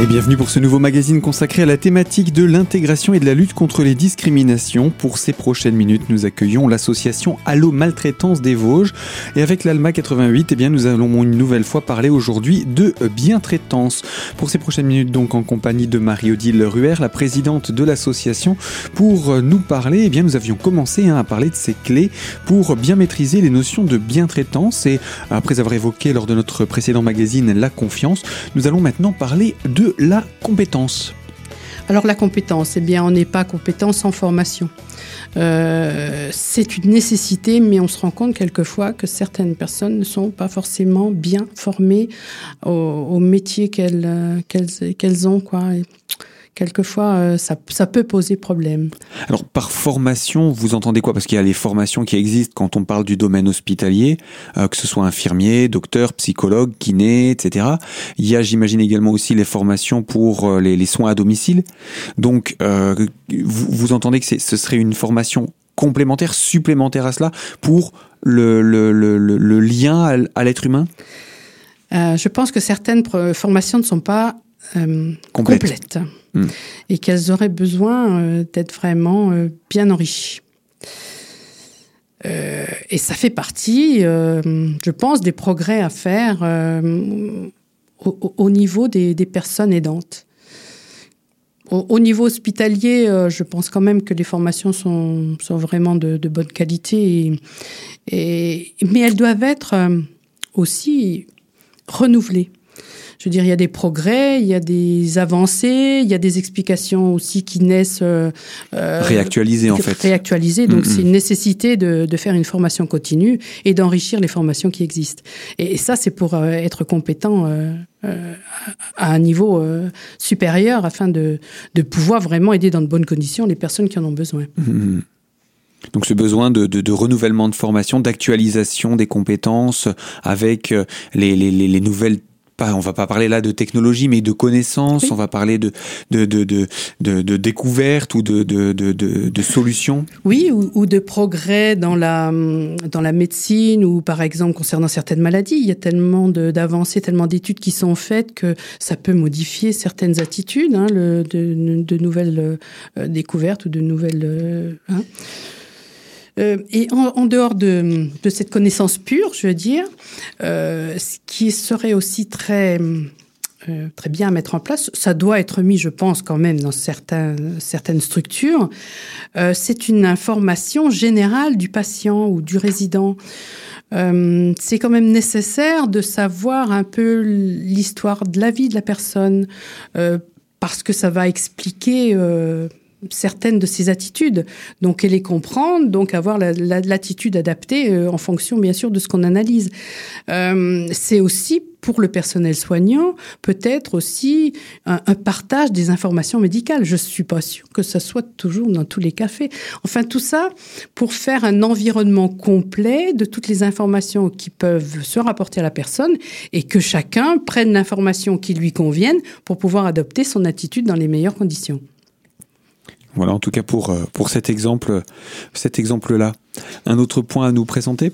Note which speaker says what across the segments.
Speaker 1: Et bienvenue pour ce nouveau magazine consacré à la thématique de l'intégration et de la lutte contre les discriminations. Pour ces prochaines minutes, nous accueillons l'association Allo Maltraitance des Vosges. Et avec l'ALMA 88, eh bien, nous allons une nouvelle fois parler aujourd'hui de bientraitance. Pour ces prochaines minutes, donc, en compagnie de Marie-Odile Ruher, la présidente de l'association, pour nous parler, eh bien, nous avions commencé hein, à parler de ces clés pour bien maîtriser les notions de bientraitance. Et après avoir évoqué lors de notre précédent magazine la confiance, nous allons maintenant parler de la compétence
Speaker 2: alors la compétence, eh bien on n'est pas compétent sans formation. Euh, c'est une nécessité, mais on se rend compte quelquefois que certaines personnes ne sont pas forcément bien formées au, métier qu'elles qu'elles ont. Quoi quelquefois, euh, ça, ça, peut poser problème.
Speaker 1: Alors, par formation, vous entendez quoi? Parce qu'il y a les formations qui existent quand on parle du domaine hospitalier, euh, que ce soit infirmier, docteur, psychologue, kiné, etc. Il y a, j'imagine également aussi les formations pour euh, les, les soins à domicile. Donc, vous, vous, entendez que ce serait une formation complémentaire, supplémentaire à cela, pour le, le, le, le lien à, à l'être humain?
Speaker 2: Je pense que certaines formations ne sont pas complètes. Hmm. et qu'elles auraient besoin euh, d'être vraiment euh, bien enrichies. Euh, et ça fait partie, je pense, des progrès à faire au, niveau des, personnes aidantes. Au, niveau hospitalier, je pense quand même que les formations sont, vraiment de, bonne qualité, et, mais elles doivent être aussi renouvelées. Je veux dire, il y a des progrès, il y a des avancées, il y a des explications aussi qui naissent. Euh,
Speaker 1: euh réactualisées, en fait.
Speaker 2: Réactualisées. Donc, c'est une nécessité de, de, faire une formation continue et d'enrichir les formations qui existent. Et, ça, c'est pour euh, être compétent. Euh, à un niveau supérieur afin de, de pouvoir vraiment aider dans de bonnes conditions les personnes qui en ont besoin.
Speaker 1: Mm-hmm. Donc ce besoin de, de, de renouvellement de formation, d'actualisation des compétences avec les, les, les nouvelles pas, on va pas parler là de technologie, mais de connaissances. On va parler de de de de, de, de découvertes ou de de, de, de solutions.
Speaker 2: Oui, ou, ou, de progrès dans la dans la médecine ou par exemple concernant certaines maladies. Il y a tellement d'avancées, tellement d'études qui sont faites que ça peut modifier certaines attitudes, hein, le, de, de, nouvelles euh, découvertes ou de nouvelles. Euh, hein. Euh, et en, dehors de, cette connaissance pure, je veux dire, euh, ce qui serait aussi très euh, très bien à mettre en place, ça doit être mis, je pense, quand même dans certains, certaines structures. c'est une information générale du patient ou du résident. c'est quand même nécessaire de savoir un peu l'histoire de la vie de la personne, parce que ça va expliquer certaines de ses attitudes. Donc, elle les comprendre, donc avoir l'attitude adaptée euh, en fonction, bien sûr, de ce qu'on analyse. Euh, c'est aussi pour le personnel soignant, peut-être aussi un, partage des informations médicales. Je suis pas sûre que ça soit toujours dans tous les cafés. Enfin, tout ça pour faire un environnement complet de toutes les informations qui peuvent se rapporter à la personne et que chacun prenne l'information qui lui convienne pour pouvoir adopter son attitude dans les meilleures conditions.
Speaker 1: Voilà, en tout cas pour, euh, pour cet exemple, cet exemple-là. Un autre point à nous présenter?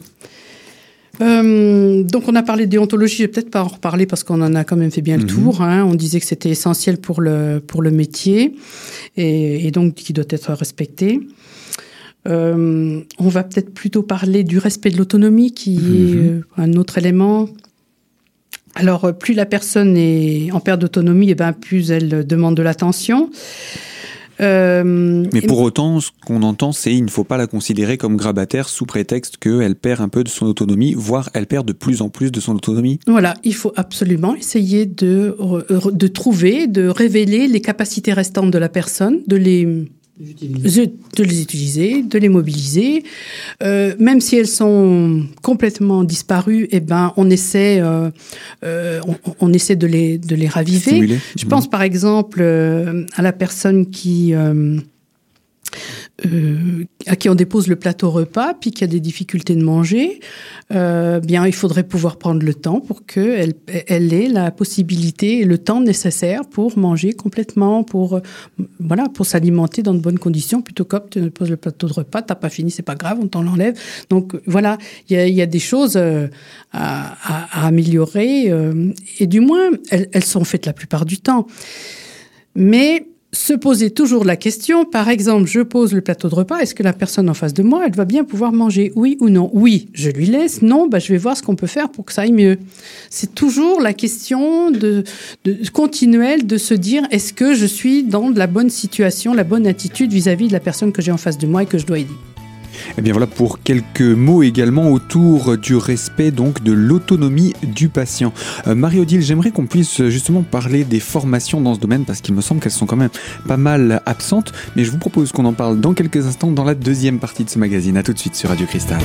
Speaker 2: Euh, donc on a parlé de déontologie, je vais peut-être pas en reparler parce qu'on en a quand même fait bien le mhm. tour. Hein. On disait que c'était essentiel pour le, pour le métier et, donc qui doit être respecté. Euh, on va peut-être plutôt parler du respect de l'autonomie qui est mhm. un autre élément. Alors plus la personne est en perte d'autonomie, et eh ben plus elle demande de l'attention.
Speaker 1: Euh, mais pour autant, ce qu'on entend, c'est qu'il ne faut pas la considérer comme grabataire sous prétexte qu'elle perd un peu de son autonomie, voire elle perd de plus en plus de son autonomie.
Speaker 2: Voilà, il faut absolument essayer de, de trouver, de révéler les capacités restantes de la personne, de les de les utiliser, de les mobiliser. Euh, même si elles sont complètement disparues, eh ben, on essaie, euh, euh, on, essaie de les, de les raviver. Je pense par exemple à la personne qui euh, à qui on dépose le plateau repas, puis qui a des difficultés de manger, euh, bien, il faudrait pouvoir prendre le temps pour qu'elle elle ait la possibilité et le temps nécessaire pour manger complètement, pour, voilà, pour s'alimenter dans de bonnes conditions, plutôt que tu poses le plateau de repas, t'as pas fini, c'est pas grave, on t'en l'enlève. Donc, voilà, il y a, y a, des choses à, à, à améliorer, et du moins, elles, elles sont faites la plupart du temps. Mais se poser toujours la question, par exemple, je pose le plateau de repas, est-ce que la personne en face de moi, elle va bien pouvoir manger Oui ou non? Oui, je lui laisse. Non, bah, je vais voir ce qu'on peut faire pour que ça aille mieux. C'est toujours la question de, de, continuelle de se dire, est-ce que je suis dans de la bonne situation, la bonne attitude vis-à-vis -vis de la personne que j'ai en face de moi et que je dois aider?
Speaker 1: Et eh bien voilà pour quelques mots également autour du respect donc de l'autonomie du patient. Euh, Marie-Odile, j'aimerais qu'on puisse justement parler des formations dans ce domaine parce qu'il me semble qu'elles sont quand même pas mal absentes, mais je vous propose qu'on en parle dans quelques instants dans la deuxième partie de ce magazine. A tout de suite sur Radio Cristal.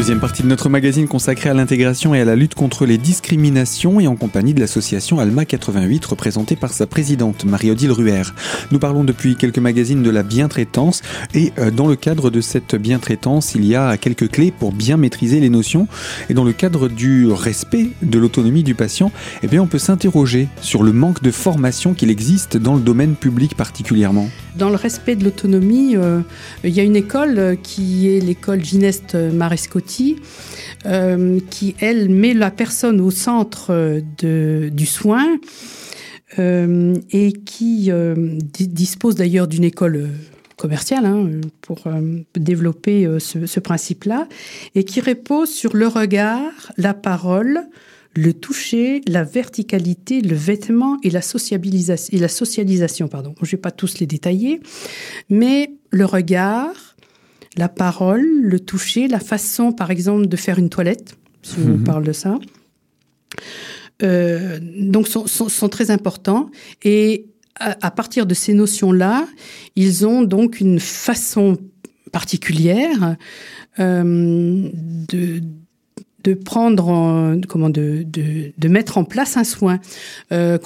Speaker 1: Deuxième partie de notre magazine consacrée à l'intégration et à la lutte contre les discriminations et en compagnie de l'association Alma 88 représentée par sa présidente Marie-Odile Ruher. Nous parlons depuis quelques magazines de la bientraitance et euh, dans le cadre de cette bientraitance, il y a quelques clés pour bien maîtriser les notions et dans le cadre du respect de l'autonomie du patient, eh bien on peut s'interroger sur le manque de formation qu'il existe dans le domaine public particulièrement.
Speaker 2: Dans le respect de l'autonomie, euh, il y a une école qui est l'école Gineste Marescotti, euh, qui, elle, met la personne au centre de, du soin euh, et qui euh, dispose d'ailleurs d'une école commerciale hein, pour développer ce, principe-là, et qui repose sur le regard, la parole, le toucher, la verticalité, le vêtement et la sociabilisation. Socialisation pardon. Je ne vais pas tous les détailler, mais le regard, la parole, le toucher, la façon, par exemple, de faire une toilette, si on mhm. parle de ça. Euh, donc, sont, sont, sont, très importants. Et à, à partir de ces notions-là, ils ont donc une façon particulière euh, de de prendre, comment, de, de, de, mettre en place un soin. Euh,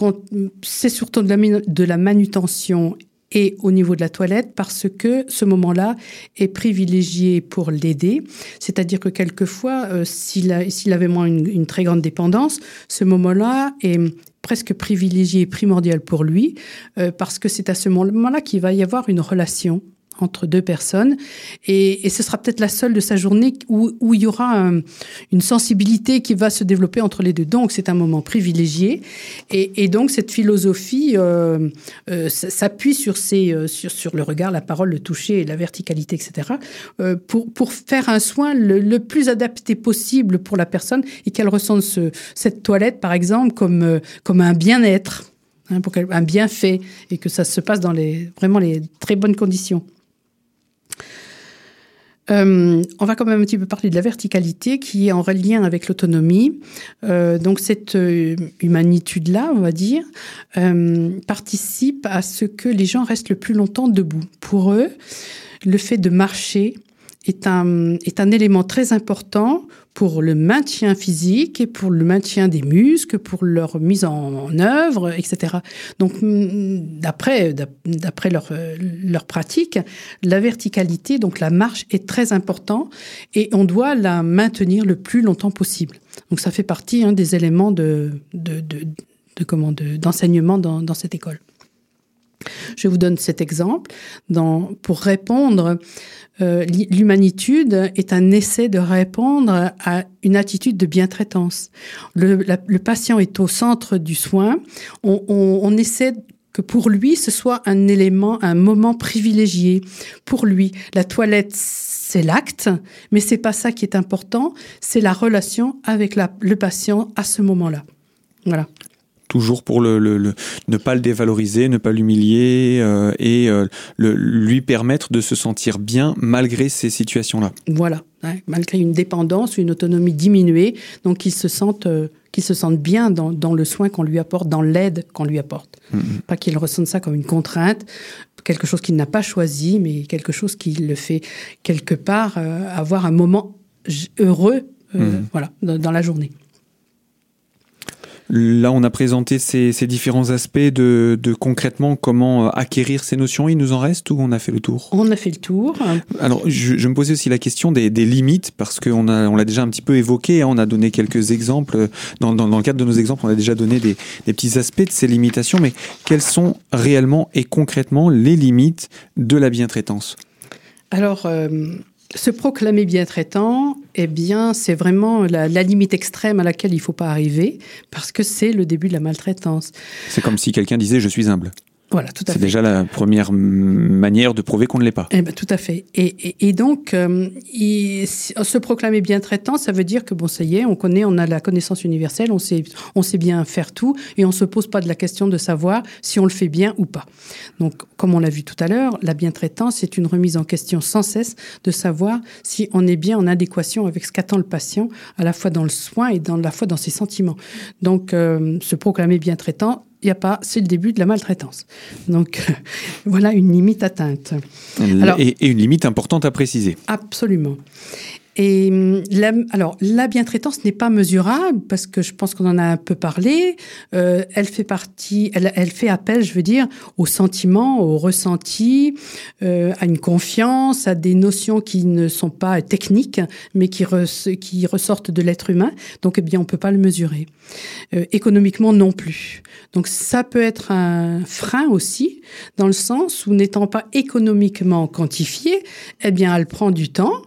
Speaker 2: c'est surtout de la, de la manutention et au niveau de la toilette parce que ce moment-là est privilégié pour l'aider. C'est-à-dire que quelquefois, euh, s'il avait moins une, très grande dépendance, ce moment-là est presque privilégié et primordial pour lui euh, parce que c'est à ce moment-là qu'il va y avoir une relation entre deux personnes. Et, ce sera peut-être la seule de sa journée où, il y aura un, une sensibilité qui va se développer entre les deux. Donc, c'est un moment privilégié. Et, donc, cette philosophie euh, euh, s'appuie sur, ces, euh, sur, le regard, la parole, le toucher, la verticalité, etc., euh, pour, pour faire un soin le, plus adapté possible pour la personne et qu'elle ressente ce, cette toilette, par exemple, comme, euh, comme un bien-être. Hein, un bienfait et que ça se passe dans les vraiment les très bonnes conditions. Euh, on va quand même un petit peu parler de la verticalité qui est en lien avec l'autonomie. Euh, donc cette euh, humanitude-là, on va dire, euh, participe à ce que les gens restent le plus longtemps debout. Pour eux, le fait de marcher est un, est un élément très important pour le maintien physique et pour le maintien des muscles, pour leur mise en, œuvre, etc. Donc, mm, d'après d'après leur leur pratique, la verticalité, donc la marche, est très important et on doit la maintenir le plus longtemps possible. Donc, ça fait partie hein, des éléments de, de, de comment d'enseignement dans, dans cette école. Je vous donne cet exemple pour répondre euh, l'humanitude est un essai de répondre à une attitude de bientraitance. Le, le patient est au centre du soin. On, essaie que pour lui, ce soit un élément, un moment privilégié. Pour lui, la toilette, c'est l'acte, mais c'est pas ça qui est important. C'est la relation avec le patient à ce moment-là. Voilà
Speaker 1: toujours pour le, le, ne pas le dévaloriser, ne pas l'humilier euh, et euh, le, lui permettre de se sentir bien malgré ces situations-là.
Speaker 2: Voilà, malgré une dépendance, une autonomie diminuée, donc qu'il se sente qu'il se sente bien dans, dans le soin qu'on lui apporte, dans l'aide qu'on lui apporte. Mm-hmm. Pas qu'il ressente ça comme une contrainte, quelque chose qu'il n'a pas choisi, mais quelque chose qui le fait quelque part avoir un moment heureux mm-hmm. voilà, dans la journée.
Speaker 1: Là, on a présenté ces, différents aspects de, concrètement comment euh, acquérir ces notions. Il nous en reste ou on a fait le tour?
Speaker 2: On a fait le tour.
Speaker 1: Alors, je, me posais aussi la question des, limites parce qu'on on l'a déjà un petit peu évoqué. Hein. on a donné quelques exemples. Dans, le cadre de nos exemples, on a déjà donné des, petits aspects de ces limitations. Mais quelles sont réellement et concrètement les limites de la bientraitance?
Speaker 2: Alors, euh, se proclamer bien traitant, eh bien, c'est vraiment la, limite extrême à laquelle il ne faut pas arriver, parce que c'est le début de la maltraitance.
Speaker 1: C'est comme si quelqu'un disait je suis humble.
Speaker 2: Voilà, tout à
Speaker 1: fait. C'est déjà la première manière de prouver qu'on ne l'est pas.
Speaker 2: Eh ben, tout à fait. Et, donc, euh, se proclamer bien traitant, ça veut dire que bon, ça y est, on connaît, on a la connaissance universelle, on sait, on sait bien faire tout, et on se pose pas de la question de savoir si on le fait bien ou pas. Donc, comme on l'a vu tout à l'heure, la bien-traitance, c'est une remise en question sans cesse de savoir si on est bien en adéquation avec ce qu'attend le patient, à la fois dans le soin et dans la fois dans ses sentiments. Donc, euh, se proclamer bien traitant, il n'y a pas, c'est le début de la maltraitance. Donc voilà une limite atteinte.
Speaker 1: et, une limite importante à préciser.
Speaker 2: Absolument. Et hum, la, alors, la bientraitance n'est pas mesurable parce que je pense qu'on en a un peu parlé. Euh, elle fait partie, elle, fait appel, je veux dire, aux sentiments, aux ressentis, euh, à une confiance, à des notions qui ne sont pas techniques, mais qui, ressortent de l'être humain. Donc, eh bien, on peut pas le mesurer. Euh, économiquement non plus. Donc, ça peut être un frein aussi, dans le sens où n'étant pas économiquement quantifiée, eh bien, elle prend du temps.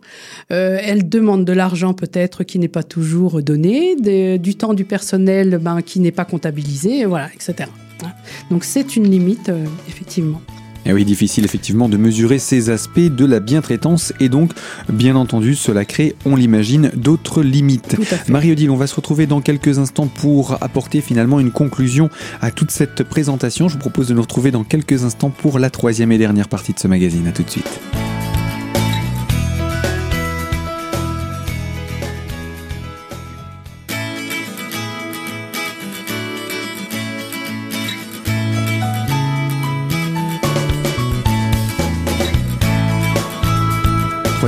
Speaker 2: Elle demande de l'argent peut-être qui n'est pas toujours donné, du temps du personnel ben, qui n'est pas comptabilisé, voilà, etc. Donc c'est une limite, euh, effectivement.
Speaker 1: Et eh oui, difficile effectivement de mesurer ces aspects de la bientraitance et donc, bien entendu, cela crée, on l'imagine, d'autres limites. Marie-Odile, on va se retrouver dans quelques instants pour apporter finalement une conclusion à toute cette présentation. Je vous propose de nous retrouver dans quelques instants pour la troisième et dernière partie de ce magazine. A tout de suite.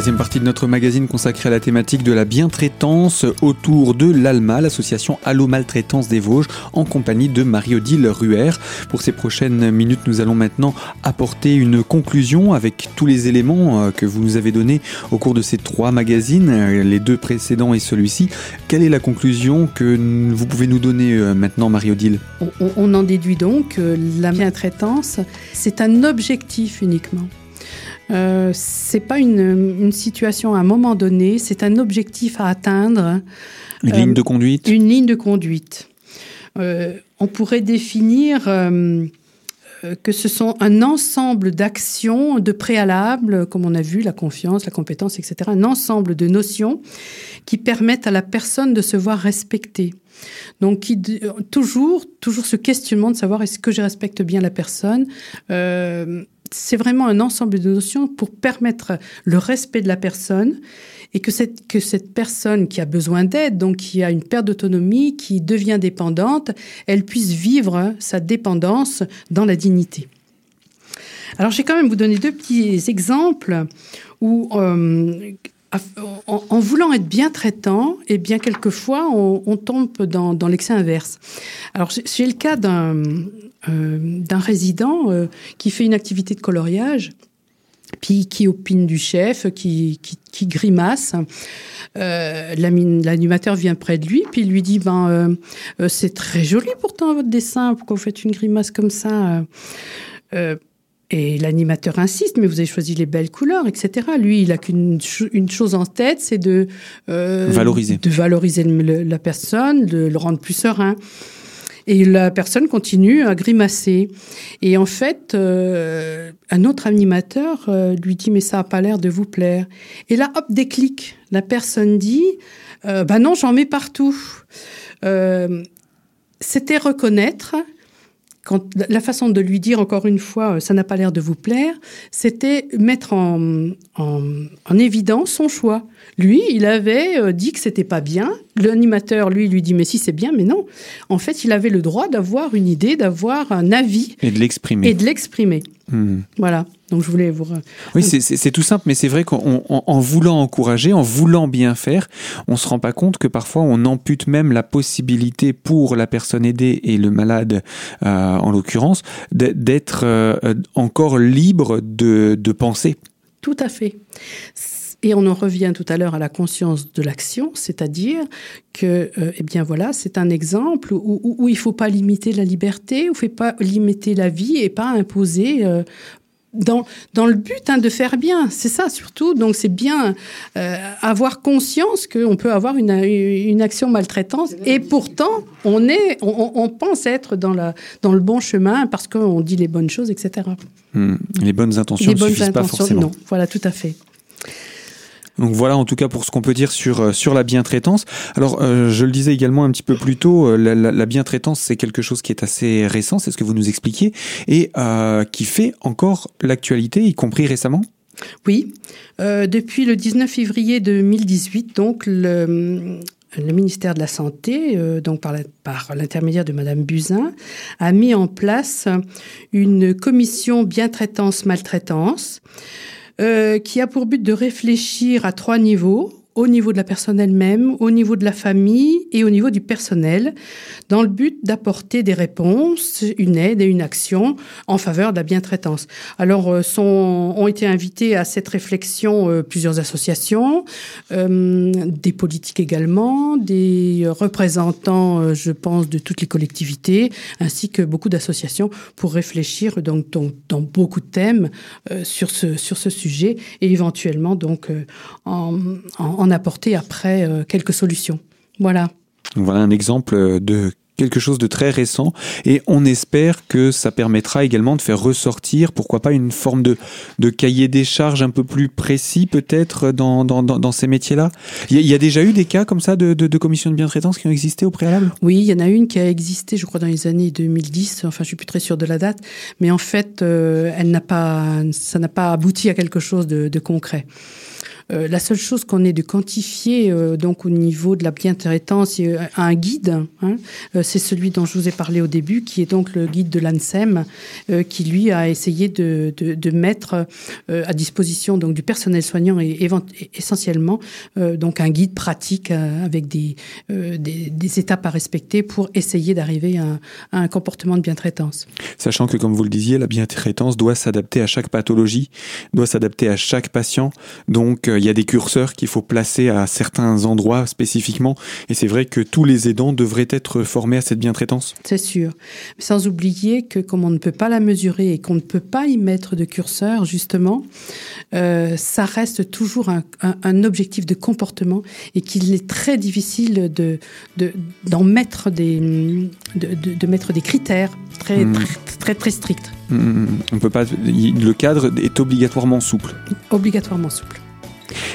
Speaker 1: Troisième partie de notre magazine consacrée à la thématique de la bientraitance autour de l'ALMA, l'association Allo Maltraitance des Vosges, en compagnie de Marie-Odile Ruher. Pour ces prochaines minutes, nous allons maintenant apporter une conclusion avec tous les éléments euh, que vous nous avez donnés au cours de ces trois magazines, euh, les deux précédents et celui-ci. Quelle est la conclusion que vous pouvez nous donner euh, maintenant, Marie-Odile?
Speaker 2: On, en déduit donc que la bientraitance, c'est un objectif uniquement. Euh, c'est pas une, situation à un moment donné, c'est un objectif à atteindre.
Speaker 1: Une ligne de conduite?
Speaker 2: Une ligne de conduite. Euh, on pourrait définir euh, que ce sont un ensemble d'actions, de préalables, comme on a vu, la confiance, la compétence, etc., un ensemble de notions qui permettent à la personne de se voir respectée. Donc, qui, toujours, toujours ce questionnement de savoir est-ce que je respecte bien la personne c'est vraiment un ensemble de notions pour permettre le respect de la personne et que cette, que cette personne qui a besoin d'aide, donc qui a une perte d'autonomie, qui devient dépendante, elle puisse vivre sa dépendance dans la dignité. Alors, j'ai quand même vous donner deux petits exemples où, euh, en, voulant être bien traitant, et eh bien quelquefois on, tombe dans, dans l'excès inverse. Alors j'ai le cas d'un d'un résident euh, qui fait une activité de coloriage, puis qui opine du chef, qui, qui, grimace. Euh, L'animateur vient près de lui, puis il lui dit ben c'est très joli pourtant votre dessin, pourquoi vous faites une grimace comme ça et l'animateur insiste, mais vous avez choisi les belles couleurs, etc. Lui, il a qu'une une chose en tête, c'est de
Speaker 1: valoriser,
Speaker 2: de valoriser la personne, de le rendre plus serein. Et la personne continue à grimacer. Et en fait, euh, un autre animateur euh, lui dit mais ça n'a pas l'air de vous plaire. Et là, hop, déclic. La personne dit euh, bah non, j'en mets partout. c'était reconnaître quand la façon de lui dire encore une fois, ça n'a pas l'air de vous plaire, c'était mettre en, en, évidence son choix. Lui, il avait euh, dit que c'était pas bien. L'animateur, lui, lui dit mais si c'est bien, mais non. En fait, il avait le droit d'avoir une idée, d'avoir un avis
Speaker 1: et de l'exprimer.
Speaker 2: Et de l'exprimer. Hmm. Voilà. Donc je voulais vous.
Speaker 1: Oui, c'est tout simple, mais c'est vrai qu'en voulant encourager, en voulant bien faire, on se rend pas compte que parfois on ampute même la possibilité pour la personne aidée et le malade, euh, en l'occurrence, d'être euh, encore libre de, de penser.
Speaker 2: Tout à fait. Et on en revient tout à l'heure à la conscience de l'action, c'est-à-dire que, euh, eh bien voilà, c'est un exemple où, où, il ne faut pas limiter la liberté, où il ne faut pas limiter la vie et pas imposer dans, dans le but hein, de faire bien. C'est ça surtout. Donc c'est bien euh, avoir conscience qu'on peut avoir une, une action maltraitante et pourtant on, est, on, on, pense être dans, la, dans le bon chemin parce qu'on dit les bonnes choses, etc.
Speaker 1: Hmm. Les bonnes intentions ne suffisent pas forcément. Non,
Speaker 2: voilà, tout à fait.
Speaker 1: Donc voilà en tout cas pour ce qu'on peut dire sur, euh, sur la bientraitance. Alors euh, je le disais également un petit peu plus tôt, euh, la, bientraitance c'est quelque chose qui est assez récent, c'est ce que vous nous expliquiez, et qui fait encore l'actualité, y compris récemment
Speaker 2: Oui, depuis le 19 février 2018, donc le, ministère de la Santé, donc par, l'intermédiaire de Madame Buzyn, a mis en place une commission bientraitance-maltraitance euh, qui a pour but de réfléchir à trois niveaux au niveau de la personne elle-même, au niveau de la famille et au niveau du personnel, dans le but d'apporter des réponses, une aide et une action en faveur de la bientraitance. Alors, euh, sont, ont été invités à cette réflexion euh, plusieurs associations, euh, des politiques également, des représentants, je pense, de toutes les collectivités, ainsi que beaucoup d'associations pour réfléchir donc, dans, dans beaucoup de thèmes sur, ce, sur ce sujet et éventuellement donc en, apporter après euh, quelques solutions. Voilà.
Speaker 1: Voilà un exemple de quelque chose de très récent et on espère que ça permettra également de faire ressortir, pourquoi pas, une forme de, de cahier des charges un peu plus précis peut-être dans, dans, dans, ces métiers-là. Il y, a déjà eu des cas comme ça de, de, de commissions de bientraitance qui ont existé au préalable?
Speaker 2: Oui, il y en a une qui a existé, je crois, dans les années 2010, enfin je suis plus très sûre de la date, mais en fait, euh, elle n'a pas, ça n'a pas abouti à quelque chose de, de concret. Euh, la seule chose qu'on ait de quantifier euh, donc au niveau de la bientraitance, euh, un guide. Hein, c'est celui dont je vous ai parlé au début, qui est donc le guide de l'ANSEM, qui lui a essayé de, mettre à disposition donc du personnel soignant et, essentiellement donc un guide pratique avec des, des, des, étapes à respecter pour essayer d'arriver à, à, un comportement de bientraitance.
Speaker 1: Sachant que, comme vous le disiez, la bientraitance doit s'adapter à chaque pathologie, doit s'adapter à chaque patient. Donc, il y a des curseurs qu'il faut placer à certains endroits spécifiquement. Et c'est vrai que tous les aidants devraient être formés à cette bientraitance.
Speaker 2: C'est sûr. Sans oublier que comme on ne peut pas la mesurer et qu'on ne peut pas y mettre de curseur, justement, euh, ça reste toujours un, un, un, objectif de comportement et qu'il est très difficile de d'en de, mettre des de, de, de, mettre des critères très mmh. très, très, très stricts.
Speaker 1: Mmh. On peut pas. Le cadre est obligatoirement souple.
Speaker 2: Obligatoirement souple.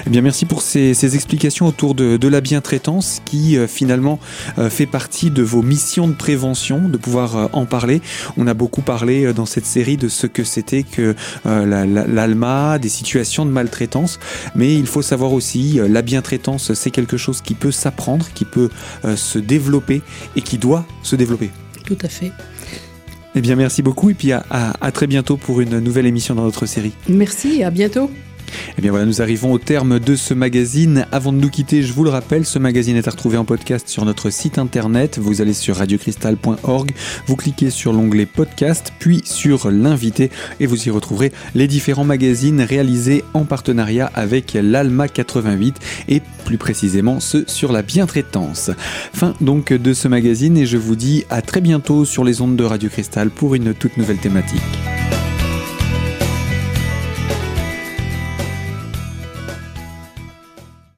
Speaker 1: Eh bien, merci pour ces, ces explications autour de, de la bientraitance qui euh, finalement euh, fait partie de vos missions de prévention, de pouvoir euh, en parler. On a beaucoup parlé dans cette série de ce que c'était que l'ALMA, la, des situations de maltraitance, mais il faut savoir aussi la bientraitance, c'est quelque chose qui peut s'apprendre, qui peut se développer et qui doit se développer.
Speaker 2: Tout à fait.
Speaker 1: Eh bien, merci beaucoup et puis à, à, à très bientôt pour une nouvelle émission dans notre série.
Speaker 2: Merci et à bientôt.
Speaker 1: Et eh bien voilà, nous arrivons au terme de ce magazine. Avant de nous quitter, je vous le rappelle, ce magazine est à retrouver en podcast sur notre site internet. Vous allez sur radiocristal.org, vous cliquez sur l'onglet podcast, puis sur l'invité et vous y retrouverez les différents magazines réalisés en partenariat avec l'Alma 88 et plus précisément ceux sur la bientraitance. Fin donc de ce magazine et je vous dis à très bientôt sur les ondes de Radio Cristal pour une toute nouvelle thématique.